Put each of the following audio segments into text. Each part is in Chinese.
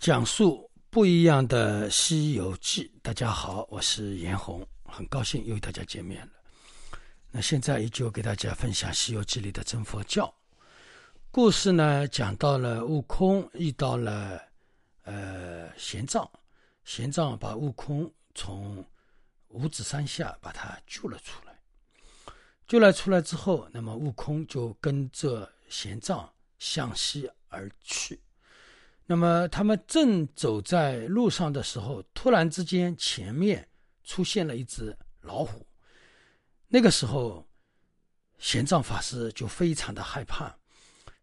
讲述不一样的《西游记》。大家好，我是严红，很高兴又与大家见面了。那现在依旧给大家分享《西游记》里的真佛教故事呢，讲到了悟空遇到了呃玄奘，玄奘把悟空从五指山下把他救了出来，救了出来之后，那么悟空就跟着玄奘向西而去。那么他们正走在路上的时候，突然之间前面出现了一只老虎。那个时候，玄奘法师就非常的害怕，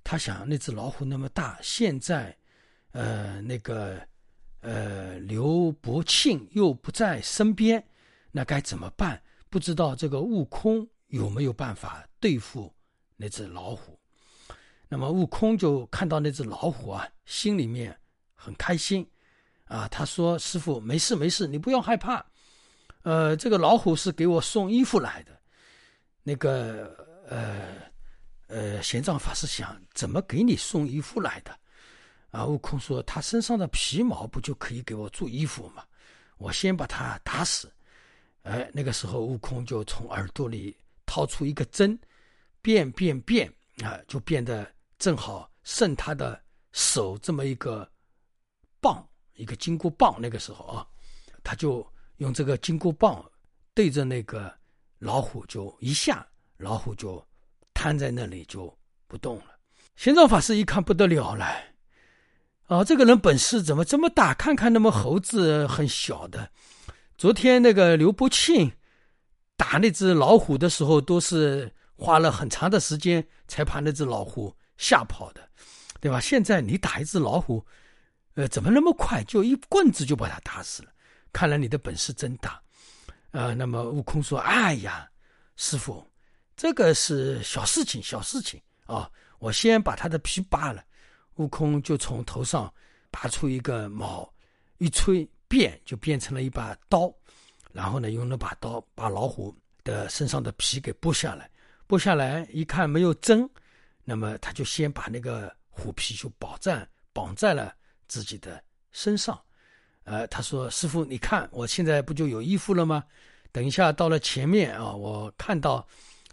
他想那只老虎那么大，现在，呃，那个，呃，刘伯庆又不在身边，那该怎么办？不知道这个悟空有没有办法对付那只老虎。那么悟空就看到那只老虎啊，心里面很开心，啊，他说：“师傅，没事没事，你不用害怕。呃，这个老虎是给我送衣服来的。那个，呃，呃，玄奘法师想，怎么给你送衣服来的？啊，悟空说，他身上的皮毛不就可以给我做衣服吗？我先把他打死。哎，那个时候悟空就从耳朵里掏出一个针，变变变啊，就变得。正好剩他的手这么一个棒，一个金箍棒。那个时候啊，他就用这个金箍棒对着那个老虎，就一下，老虎就瘫在那里就不动了。玄奘法师一看不得了了，啊，这个人本事怎么这么大？看看那么猴子很小的，昨天那个刘伯庆打那只老虎的时候，都是花了很长的时间才把那只老虎。吓跑的，对吧？现在你打一只老虎，呃，怎么那么快就一棍子就把它打死了？看来你的本事真大，啊！那么悟空说：“哎呀，师傅，这个是小事情，小事情啊！我先把他的皮扒了。”悟空就从头上拔出一个毛，一吹变就变成了一把刀，然后呢，用那把刀把老虎的身上的皮给剥下来，剥下来一看没有针。那么他就先把那个虎皮就绑在绑在了自己的身上，呃，他说：“师傅，你看我现在不就有衣服了吗？等一下到了前面啊，我看到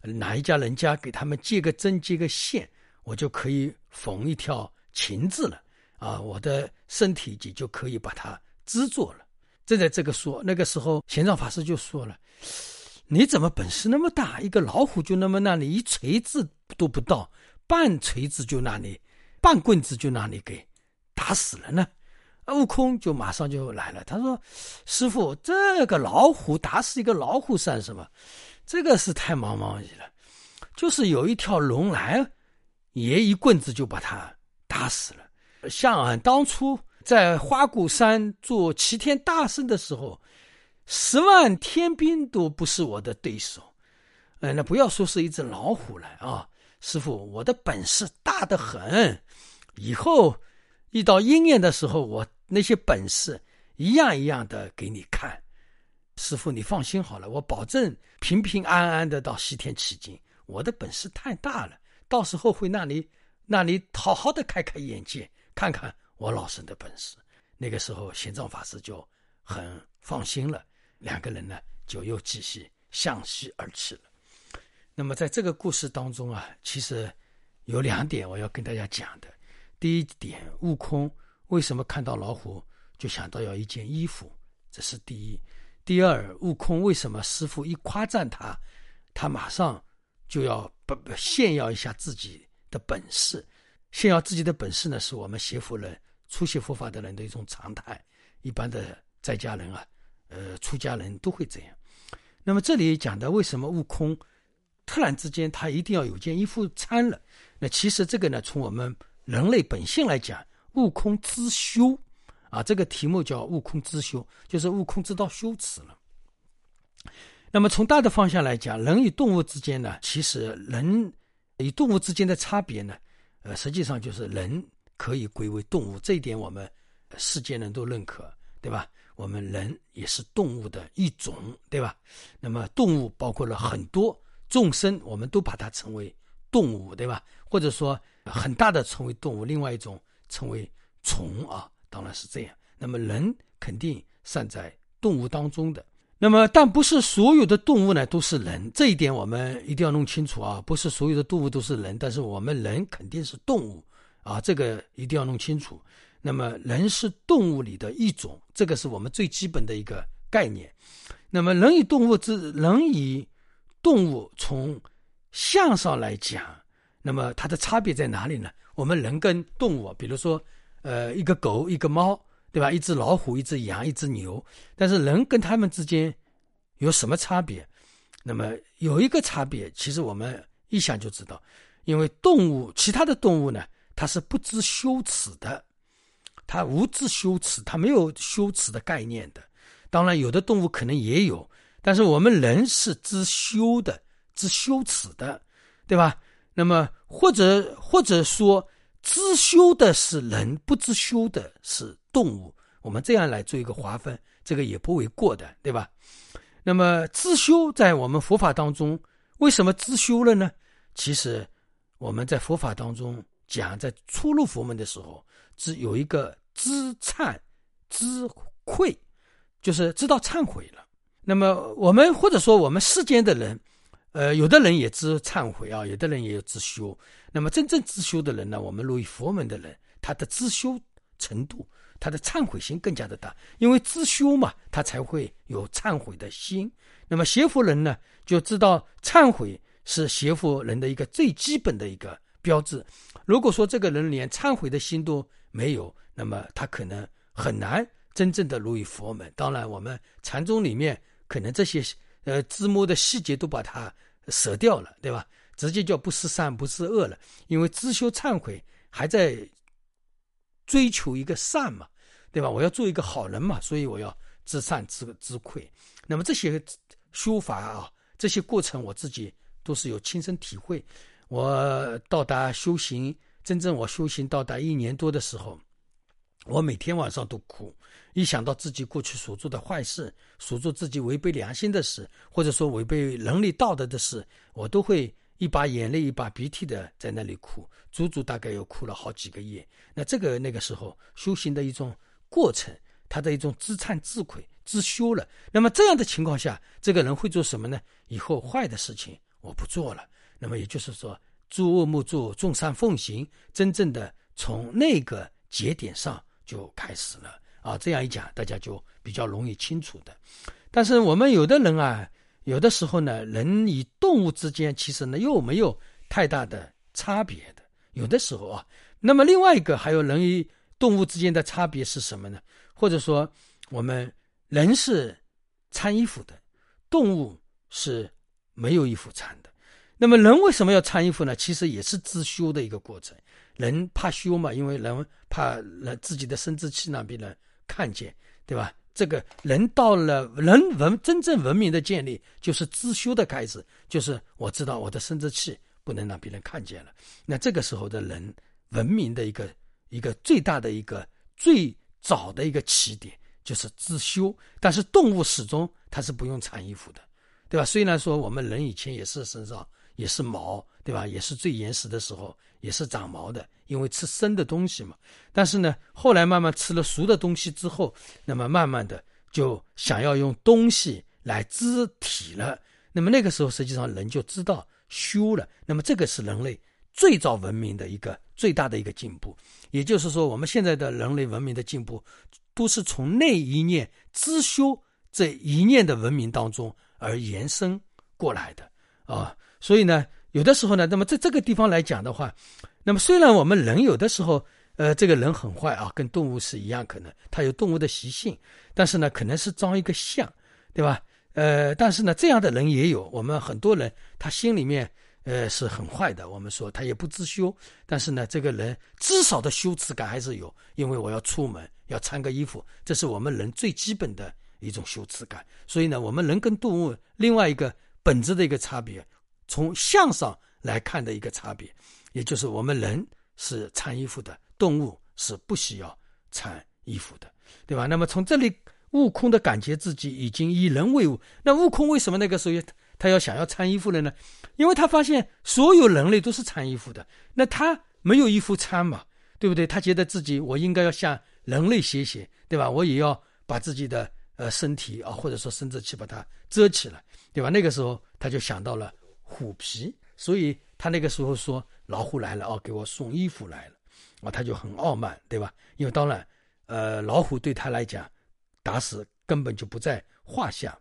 哪一家人家给他们接个针接个线，我就可以缝一条裙子了啊，我的身体就就可以把它织作了。”正在这个说，那个时候玄奘法师就说了：“你怎么本事那么大？一个老虎就那么那里一锤子都不到。”半锤子就那里，半棍子就那里给打死了呢。悟空就马上就来了，他说：“师傅，这个老虎打死一个老虎算什么？这个是太茫茫矣了。就是有一条龙来，也一棍子就把他打死了。像俺当初在花果山做齐天大圣的时候，十万天兵都不是我的对手。哎，那不要说是一只老虎了啊。”师傅，我的本事大得很，以后遇到鹰眼的时候，我那些本事一样一样的给你看。师傅，你放心好了，我保证平平安安的到西天取经。我的本事太大了，到时候会让你让你好好的开开眼界，看看我老孙的本事。那个时候，玄奘法师就很放心了，两个人呢就又继续向西而去了。那么在这个故事当中啊，其实有两点我要跟大家讲的。第一点，悟空为什么看到老虎就想到要一件衣服，这是第一。第二，悟空为什么师傅一夸赞他，他马上就要不不炫耀一下自己的本事？炫耀自己的本事呢，是我们学佛人、初学佛法的人的一种常态。一般的在家人啊，呃，出家人都会这样。那么这里讲的为什么悟空？突然之间，他一定要有件衣服穿了。那其实这个呢，从我们人类本性来讲，悟空知羞啊，这个题目叫悟空知羞，就是悟空知道羞耻了。那么从大的方向来讲，人与动物之间呢，其实人与动物之间的差别呢，呃，实际上就是人可以归为动物，这一点我们世间人都认可，对吧？我们人也是动物的一种，对吧？那么动物包括了很多。众生，我们都把它称为动物，对吧？或者说很大的称为动物，另外一种称为虫啊当然是这样。那么人肯定算在动物当中的。那么，但不是所有的动物呢都是人，这一点我们一定要弄清楚啊！不是所有的动物都是人，但是我们人肯定是动物啊，这个一定要弄清楚。那么，人是动物里的一种，这个是我们最基本的一个概念。那么，人与动物之人与动物从相上来讲，那么它的差别在哪里呢？我们人跟动物，比如说，呃，一个狗，一个猫。对吧？一只老虎，一只羊，一只牛，但是人跟他们之间有什么差别？那么有一个差别，其实我们一想就知道，因为动物，其他的动物呢，它是不知羞耻的，它无知羞耻，它没有羞耻的概念的。当然，有的动物可能也有，但是我们人是知羞的，知羞耻的，对吧？那么或者或者说。知羞的是人，不知羞的是动物。我们这样来做一个划分，这个也不为过的，对吧？那么知羞在我们佛法当中，为什么知羞了呢？其实我们在佛法当中讲，在初入佛门的时候，只有一个知忏、知愧，就是知道忏悔了。那么我们或者说我们世间的人。呃，有的人也知忏悔啊，有的人也有知修。那么真正知修的人呢，我们入于佛门的人，他的知修程度，他的忏悔心更加的大，因为知修嘛，他才会有忏悔的心。那么邪佛人呢，就知道忏悔是邪佛人的一个最基本的一个标志。如果说这个人连忏悔的心都没有，那么他可能很难真正的入于佛门。当然，我们禅宗里面可能这些呃字幕的细节都把它。舍掉了，对吧？直接叫不是善，不是恶了。因为知修忏悔还在追求一个善嘛，对吧？我要做一个好人嘛，所以我要知善知知愧。那么这些修法啊，这些过程我自己都是有亲身体会。我到达修行，真正我修行到达一年多的时候。我每天晚上都哭，一想到自己过去所做的坏事，所做自己违背良心的事，或者说违背人类道德的事，我都会一把眼泪一把鼻涕的在那里哭，足足大概又哭了好几个月。那这个那个时候修行的一种过程，他的一种自忏自愧自修了。那么这样的情况下，这个人会做什么呢？以后坏的事情我不做了。那么也就是说，诸恶莫作，众善奉行，真正的从那个节点上。就开始了啊！这样一讲，大家就比较容易清楚的。但是我们有的人啊，有的时候呢，人与动物之间其实呢又没有太大的差别的。有的时候啊，那么另外一个还有人与动物之间的差别是什么呢？或者说，我们人是穿衣服的，动物是没有衣服穿的。那么人为什么要穿衣服呢？其实也是自修的一个过程。人怕羞嘛，因为人怕人自己的生殖器让别人看见，对吧？这个人到了人文真正文明的建立，就是自修的开始，就是我知道我的生殖器不能让别人看见了。那这个时候的人文明的一个一个最大的一个最早的一个起点就是自修。但是动物始终它是不用穿衣服的，对吧？虽然说我们人以前也是身上也是毛，对吧？也是最原始的时候。也是长毛的，因为吃生的东西嘛。但是呢，后来慢慢吃了熟的东西之后，那么慢慢的就想要用东西来织体了。那么那个时候，实际上人就知道修了。那么这个是人类最早文明的一个最大的一个进步。也就是说，我们现在的人类文明的进步，都是从那一念知修这一念的文明当中而延伸过来的啊。所以呢。有的时候呢，那么在这个地方来讲的话，那么虽然我们人有的时候，呃，这个人很坏啊，跟动物是一样，可能他有动物的习性，但是呢，可能是装一个像，对吧？呃，但是呢，这样的人也有，我们很多人他心里面呃是很坏的，我们说他也不自修，但是呢，这个人至少的羞耻感还是有，因为我要出门要穿个衣服，这是我们人最基本的一种羞耻感。所以呢，我们人跟动物另外一个本质的一个差别。从相上来看的一个差别，也就是我们人是穿衣服的，动物是不需要穿衣服的，对吧？那么从这里，悟空的感觉自己已经以人为伍。那悟空为什么那个时候他要想要穿衣服了呢？因为他发现所有人类都是穿衣服的，那他没有衣服穿嘛，对不对？他觉得自己我应该要像人类学习，对吧？我也要把自己的呃身体啊，或者说生殖器把它遮起来，对吧？那个时候他就想到了虎皮，所以他那个时候说老虎来了哦，给我送衣服来了，啊，他就很傲慢，对吧？因为当然，呃，老虎对他来讲打死根本就不在话下。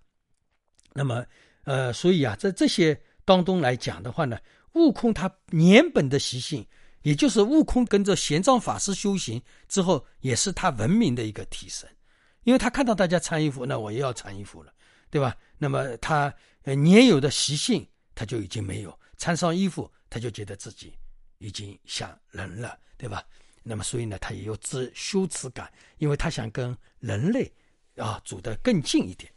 那么，呃，所以啊，在这些当中来讲的话呢，悟空他原本的习性。也就是悟空跟着玄奘法师修行之后，也是他文明的一个提升，因为他看到大家穿衣服，那我也要穿衣服了，对吧？那么他年有的习性他就已经没有，穿上衣服他就觉得自己已经像人了，对吧？那么所以呢，他也有自羞耻感，因为他想跟人类啊走得更近一点。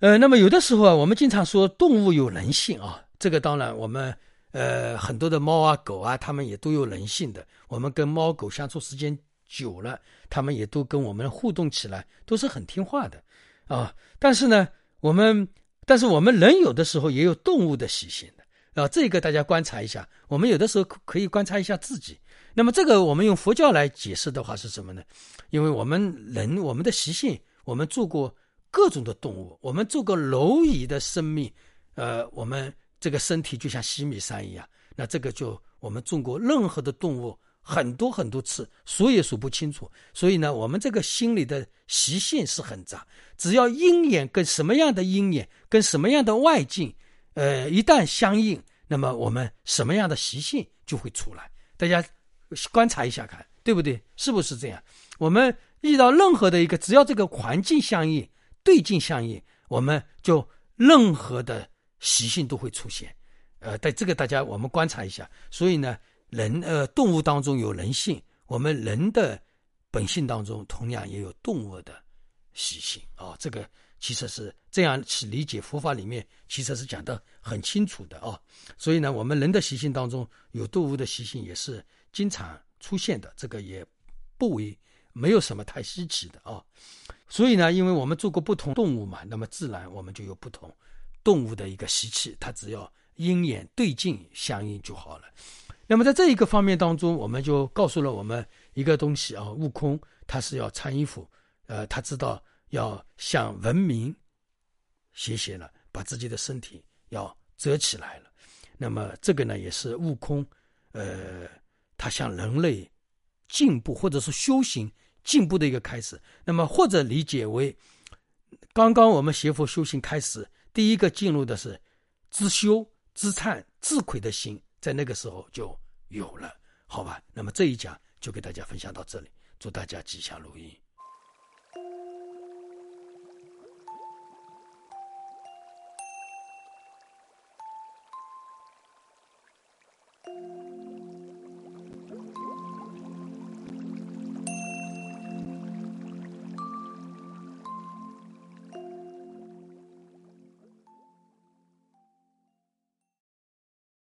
呃，那么有的时候啊，我们经常说动物有人性啊，这个当然我们。呃，很多的猫啊、狗啊，它们也都有人性的。我们跟猫狗相处时间久了，它们也都跟我们互动起来，都是很听话的啊。但是呢，我们但是我们人有的时候也有动物的习性的啊。这个大家观察一下，我们有的时候可以观察一下自己。那么这个我们用佛教来解释的话是什么呢？因为我们人我们的习性，我们做过各种的动物，我们做过蝼蚁的生命，呃，我们。这个身体就像西米山一样，那这个就我们做过任何的动物很多很多次数也数不清楚。所以呢，我们这个心里的习性是很杂，只要鹰眼跟什么样的鹰眼跟什么样的外境，呃，一旦相应，那么我们什么样的习性就会出来。大家观察一下看，对不对？是不是这样？我们遇到任何的一个，只要这个环境相应、对境相应，我们就任何的。习性都会出现，呃，在这个大家我们观察一下。所以呢，人呃动物当中有人性，我们人的本性当中同样也有动物的习性啊。这个其实是这样去理解佛法里面其实是讲的很清楚的啊。所以呢，我们人的习性当中有动物的习性也是经常出现的，这个也不为没有什么太稀奇的啊。所以呢，因为我们做过不同动物嘛，那么自然我们就有不同。动物的一个习气，它只要鹰眼对镜相应就好了。那么在这一个方面当中，我们就告诉了我们一个东西啊，悟空他是要穿衣服，呃，他知道要向文明学习了，把自己的身体要遮起来了。那么这个呢，也是悟空，呃，他向人类进步或者是修行进步的一个开始。那么或者理解为，刚刚我们学佛修行开始。第一个进入的是自修、自忏、自愧的心，在那个时候就有了，好吧？那么这一讲就给大家分享到这里，祝大家吉祥如意。